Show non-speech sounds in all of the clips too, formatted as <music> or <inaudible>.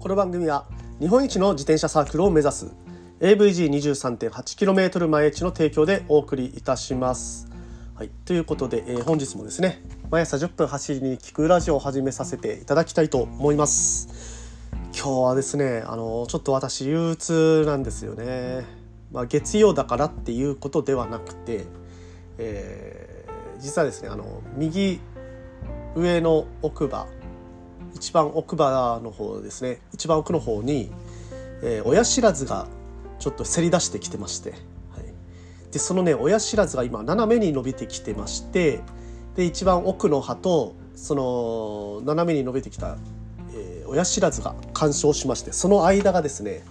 この番組は日本一の自転車サークルを目指す AVG23.8km 前地の提供でお送りいたします。はい、ということで、えー本日もですね毎朝10分走りに聞くラジオを始めさせていただきたいと思います。今日はですねあのちょっと私憂鬱なんですよね。まあ、月曜だからっていうことではなくて、えー実はですねあの右上の奥歯一番奥歯の方ですね。一番奥の方に、えー親知らずがちょっとせり出してきてまして、はい、でそのね親知らずが今斜めに伸びてきてましてで一番奥の歯とその斜めに伸びてきた、えー親知らずが干渉しましてその間がですね、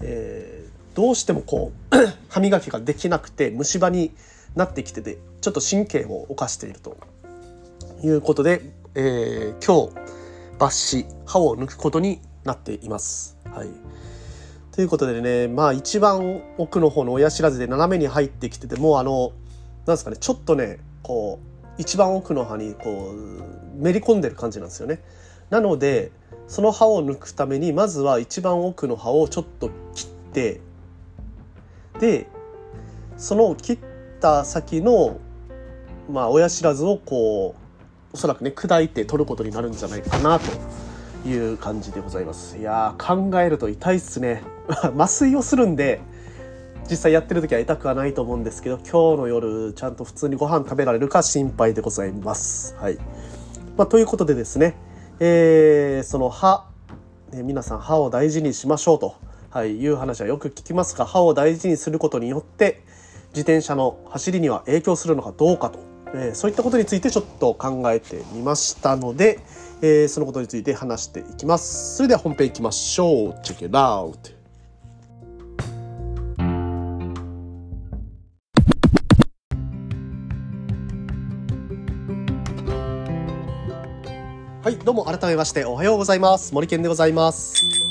えーどうしてもこう <clears throat> 歯磨きができなくて虫歯になってきててちょっと神経を犯しているということで、えー今日抜歯歯を抜くことになっています。はい、ということでねまあ一番奥の方の親知らずで斜めに入ってきててもうあのなんですかねちょっとねこう一番奥の歯にこうめり込んでる感じなんですよね。なのでその歯を抜くためにまずは一番奥の歯をちょっと切ってでその切った先のまあ親知らずをこうおそらくね砕いて取ることになるんじゃないかなという感じでございます。いやー考えると痛いっすね。<laughs> 麻酔をするんで実際やってる時は痛くはないと思うんですけど今日の夜ちゃんと普通にご飯食べられるか心配でございます。はい、まあ、ということでですねえーその歯、ね、皆さん歯を大事にしましょうと、はい、いう話はよく聞きますが歯を大事にすることによって自転車の走りには影響するのかどうかと、えーそういったことについてちょっと考えてみましたので、えーそのことについて話していきます。それでは本編いきましょう。Check it out はいどうも改めましておはようございます。森健でございます。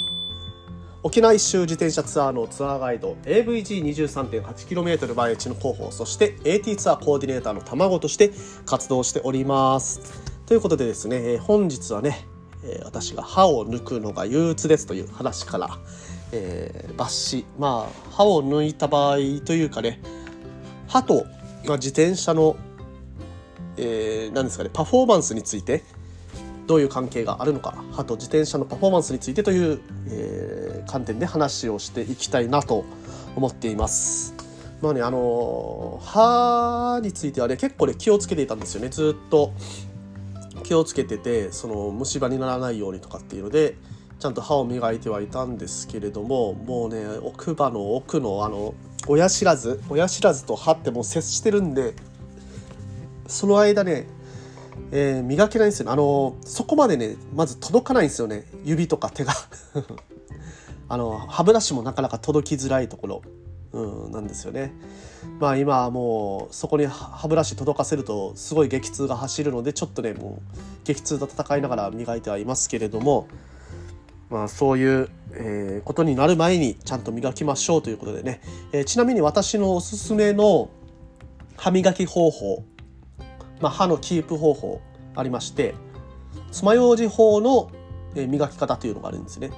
沖縄一周自転車ツアーのツアーガイド AVG23.8km 毎日の広報そして AT ツアーコーディネーターの卵として活動しております。ということでですねえ本日はねえー私が歯を抜くのが憂鬱ですという話から、えー抜歯まあ歯を抜いた場合というかね歯とまあ自転車の、えー何ですかねパフォーマンスについてどういう関係があるのか歯と自転車のパフォーマンスについてという、えー観点で話をしていきたいなと思っています。まあねあの歯についてはね結構ね気をつけていたんですよねずっと気をつけててその虫歯にならないようにとかっていうのでちゃんと歯を磨いてはいたんですけれどももうね奥歯の奥のあの親知らず親知らずと歯ってもう接してるんでその間ねえー磨けないんですよね。あのそこまでねまず届かないんですよね。指とか手が。<laughs> あの歯ブラシもなかなか届きづらいところ、うん、なんですよね。まあ今はもうそこに歯ブラシ届かせるとすごい激痛が走るのでちょっとねもう激痛と戦いながら磨いてはいますけれども。まあそういう、えーことになる前にちゃんと磨きましょうということでね、えーちなみに私のおすすめの歯磨き方法まあ、歯のキープ方法ありまして爪楊枝法の磨き方というのがあるんですね。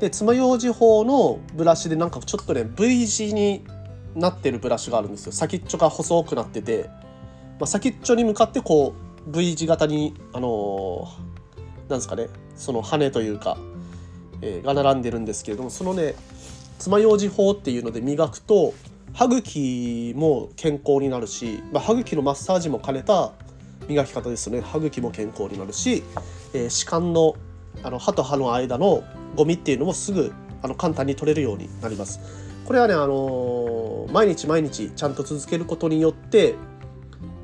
で爪楊枝法のブラシでなんかちょっとね V 字になってるブラシがあるんですよ先っちょが細くなってて、まあ、先っちょに向かってこう V 字型にあのーなんですかねその羽というか、えーが並んでるんですけれどもそのね爪楊枝法っていうので磨くと歯茎も健康になるし、まあ、歯茎のマッサージも兼ねた磨き方ですよね歯茎も健康になるし、えー歯間のあの歯と歯の間のゴミっていうのもすぐあの簡単に取れるようになります。これはね、あのー毎日毎日ちゃんと続けることによって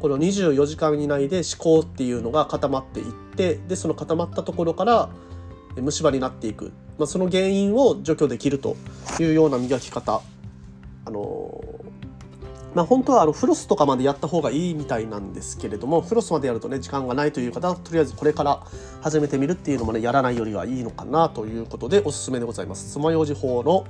この24時間以内で思考っていうのが固まっていってでその固まったところから虫歯になっていく、まあ、その原因を除去できるというような磨き方あのまあ本当はあのフロスとかまでやった方がいいみたいなんですけれどもフロスまでやるとね時間がないという方はとりあえずこれから始めてみるっていうのもねやらないよりはいいのかなということでおすすめでございます。爪楊枝法の、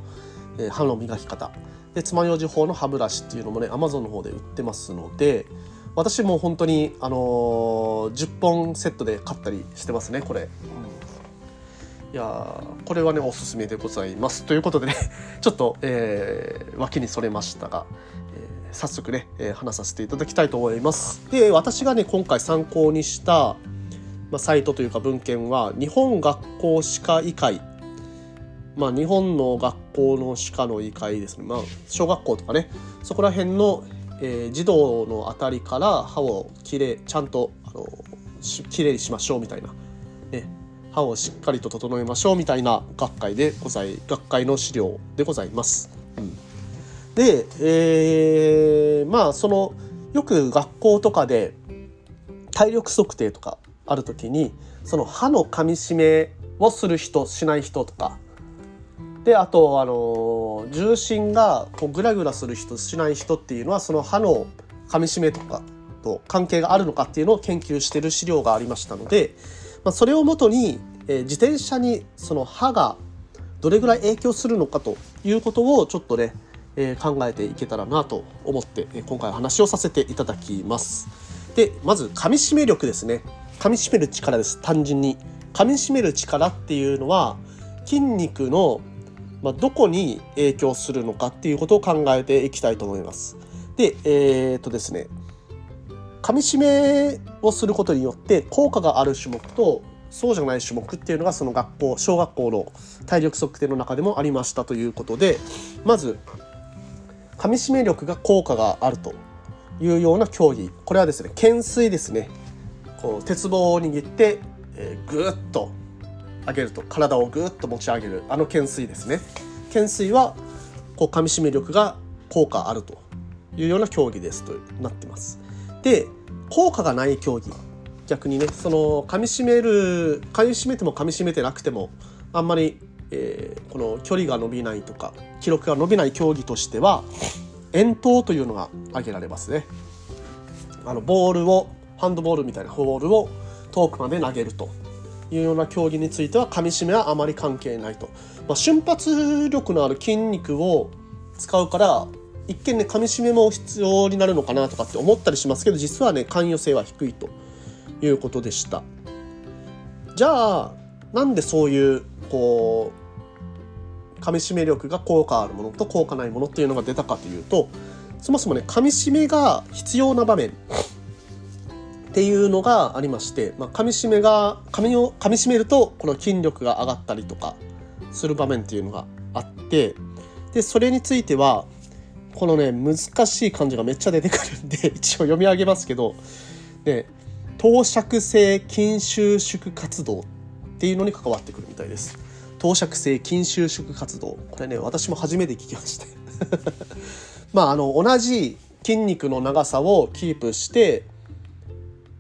えー歯の磨き方。で爪楊枝法の歯ブラシっていうのもね Amazon の方で売ってますので私も本当にあのー10本セットで買ったりしてますねこれ、いやこれはねおすすめでございます。ということでね <laughs> ちょっと、えー、脇にそれましたが、えー、早速ね、えー、話させていただきたいと思います。で私がね今回参考にした、まあ、サイトというか文献は日本学校歯科医会。まあ日本の学校の歯科の医会ですね。まあ小学校とかね。そこら辺の、えー、児童のあたりから歯をきれいちゃんとあのきれいにしましょうみたいな、ね、歯をしっかりと整えましょうみたいな学会でござい学会の資料でございます。うん、で、えー、まあそのよく学校とかで体力測定とかある時にその歯の噛み締めをする人しない人とかであとあの重心がこうグラグラする人しない人っていうのはその歯の噛み締めとかと関係があるのかっていうのを研究してる資料がありましたのでまあ、それをもとに、えー、自転車にその歯がどれぐらい影響するのかということをちょっとね、えー、考えていけたらなと思って、え、今回話をさせていただきます。でまず噛み締め力ですね噛み締める力です単純に噛み締める力っていうのは筋肉の、まあ、どこに影響するのかっていうことを考えていきたいと思います。でえー、っとですね噛み締めをすることによって効果がある種目とそうじゃない種目っていうのがその学校小学校の体力測定の中でもありましたということでまず噛み締め力が効果があるというような競技。これはですね懸垂ですね。こう鉄棒を握って、えー、ぐっと上げると体をぐっと持ち上げるあの懸垂ですね。懸垂はこう噛み締め力が効果あるというような競技ですとなってます。で効果がない競技。逆にねその噛みしめる噛みしめても噛みしめてなくてもあんまり、えー、この距離が伸びないとか記録が伸びない競技としては遠投というのが挙げられますね。あのボールをハンドボールみたいなボールを遠くまで投げると。いうような競技については噛みしめはあまり関係ないと、まあ、瞬発力のある筋肉を使うから一見ね噛み締めも必要になるのかなとかって思ったりしますけど実はね関与性は低いということでした。じゃあなんでそういうこう噛み締め力が効果あるものと効果ないものっていうのが出たかというとそもそもね噛み締めが必要な場面っていうのがありまして、まあ、噛み締めが噛みを噛み締めるとこの筋力が上がったりとかする場面っていうのがあってでそれについてはこのね難しい漢字がめっちゃ出てくるんで <laughs> 一応読み上げますけどね投釈性筋収縮活動っていうのに関わってくるみたいです。投釈性筋収縮活動。これね私も初めて聞きました <laughs> まああの同じ筋肉の長さをキープして、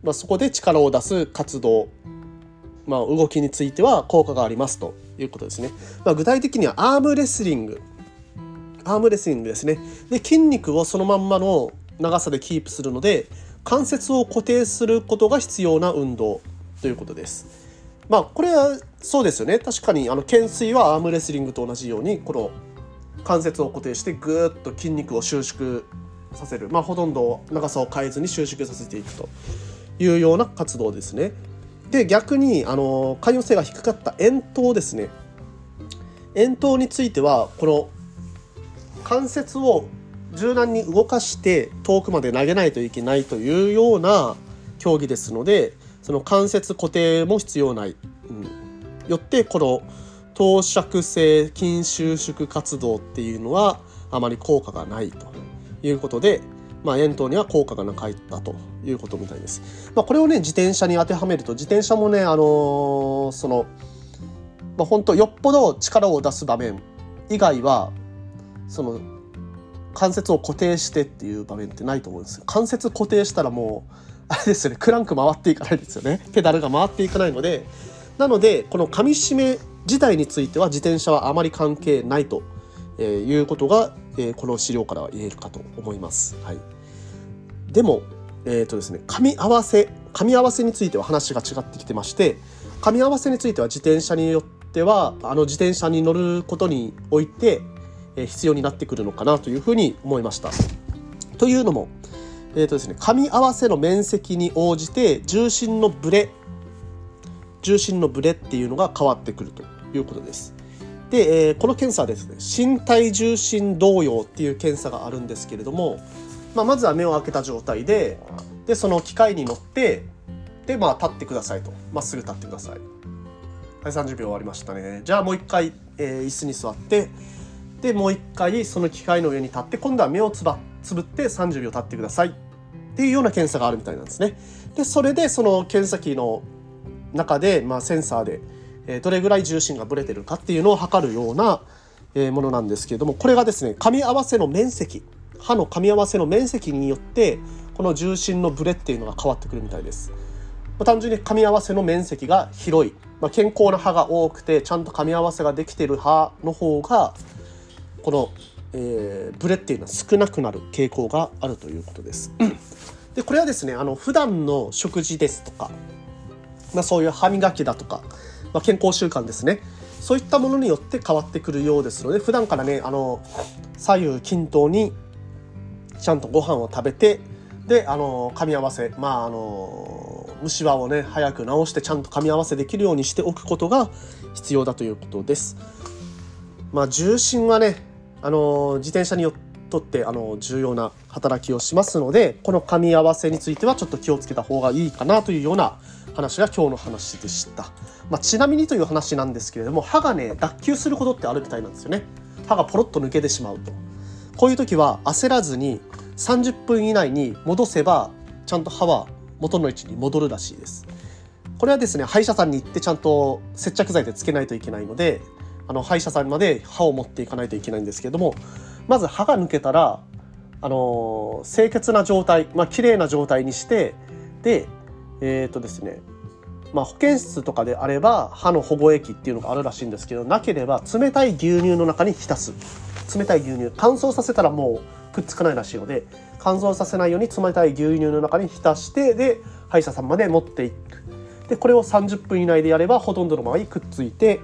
まあ、そこで力を出す活動。まあ、動きについては効果がありますということですね。まあ、具体的にはアームレスリング。アームレスリングですね。で筋肉をそのまんまの長さでキープするので関節を固定することが必要な運動ということです。まあこれはそうですよね。確かにあの懸垂はアームレスリングと同じようにこの関節を固定してぐーっと筋肉を収縮させる。まあほとんど長さを変えずに収縮させていくというような活動ですね。で逆にあの寛容性が低かった遠投ですね。遠投についてはこの関節を柔軟に動かして遠くまで投げないといけないというような競技ですのでその関節固定も必要ない、うん、よってこの投射性筋収縮活動っていうのはあまり効果がないということで、まあ、遠投には効果がなかったということみたいです。まあ、これをね自転車に当てはめると自転車もねあのー、その、まあ、本当よっぽど力を出す場面以外はその関節を固定してっていう場面ってないと思うんですよ。関節固定したらもうあれですよねクランク回っていかないですよねペダルが回っていかないのでなのでこの噛み締め自体については自転車はあまり関係ないと、えー、いうことが、えー、この資料からは言えるかと思います。はい、でも、えーとですね、噛み合わせ噛み合わせについては話が違ってきてまして噛み合わせについては自転車によってはあの自転車に乗ることにおいて必要になってくるのかなというふうに思いました。というのも、えーとですね、噛み合わせの面積に応じて重心のブレ重心のブレっていうのが変わってくるということです。で、えー、この検査はですね身体重心動揺っていう検査があるんですけれども、まあ、まずは目を開けた状態ででその機械に乗ってでまあ立ってくださいとまっすぐ立ってくださいはい30秒終わりましたねじゃあもう一回、えー、椅子に座ってでもう一回その機械の上に立って今度は目をつばつぶって30秒立ってください。っていうような検査があるみたいなんですね。でそれでその検査機の中で、まあ、センサーでえどれぐらい重心がぶれてるかっていうのを測るような、えものなんですけれどもこれがですね噛み合わせの面積歯の噛み合わせの面積によってこの重心のブレっていうのが変わってくるみたいです。まあ、単純に噛み合わせの面積が広い、まあ、健康な歯が多くてちゃんと噛み合わせができている歯の方がこの、えー、ブレっていうのは少なくなる傾向があるということです。でこれはですねあの普段の食事ですとか、まあ、そういう歯磨きだとかまあ、健康習慣ですねそういったものによって変わってくるようですので普段からねあの左右均等にちゃんとご飯を食べてであの噛み合わせまああの虫歯をね早く治してちゃんと噛み合わせできるようにしておくことが必要だということです。まあ、重心はねあの自転車によとってあの重要な働きをしますのでこの噛み合わせについてはちょっと気をつけた方がいいかなというような話が今日の話でした。まあ、ちなみにという話なんですけれども歯がね脱臼することってあるみたいなんですよね。歯がポロッと抜けてしまうと。こういう時は焦らずに30分以内に戻せばちゃんと歯は元の位置に戻るらしいです。これはですね歯医者さんに行ってちゃんと接着剤でつけないといけないのであの歯医者さんまで歯を持っていかないといけないんですけれどもまず歯が抜けたらあの清潔な状態まあ綺麗な状態にしてでえっ、ー、とですねまあ、保健室とかであれば歯の保護液っていうのがあるらしいんですけどなければ冷たい牛乳の中に浸す。冷たい牛乳乾燥させたらもうくっつかないらしいので乾燥させないように冷たい牛乳の中に浸してで歯医者さんまで持っていく。でこれを30分以内でやればほとんどの場合くっついて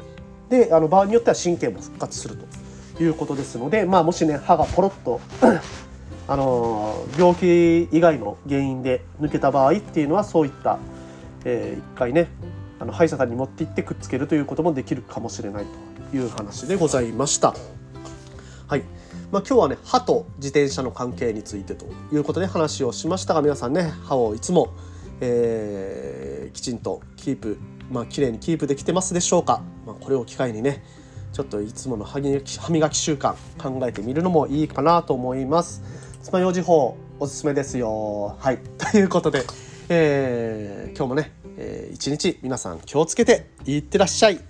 であの場合によっては神経も復活するということですので、まあ、もしね歯がポロッと <clears throat> あの病気以外の原因で抜けた場合っていうのはそういったえー、一回ねあの歯医者さんに持って行ってくっつけるということもできるかもしれないという話でございました。はいまあ、今日はね歯と自転車の関係についてということで話をしましたが皆さんね歯をいつも、えー、きちんとキープまあ綺麗にキープできてますでしょうか、これを機会にねちょっといつもの歯磨き歯磨き習慣考えてみるのもいいかなと思います。爪楊枝法おすすめですよ。はい。<laughs> ということで、えー、今日もね、えー、一日皆さん気をつけていってらっしゃい。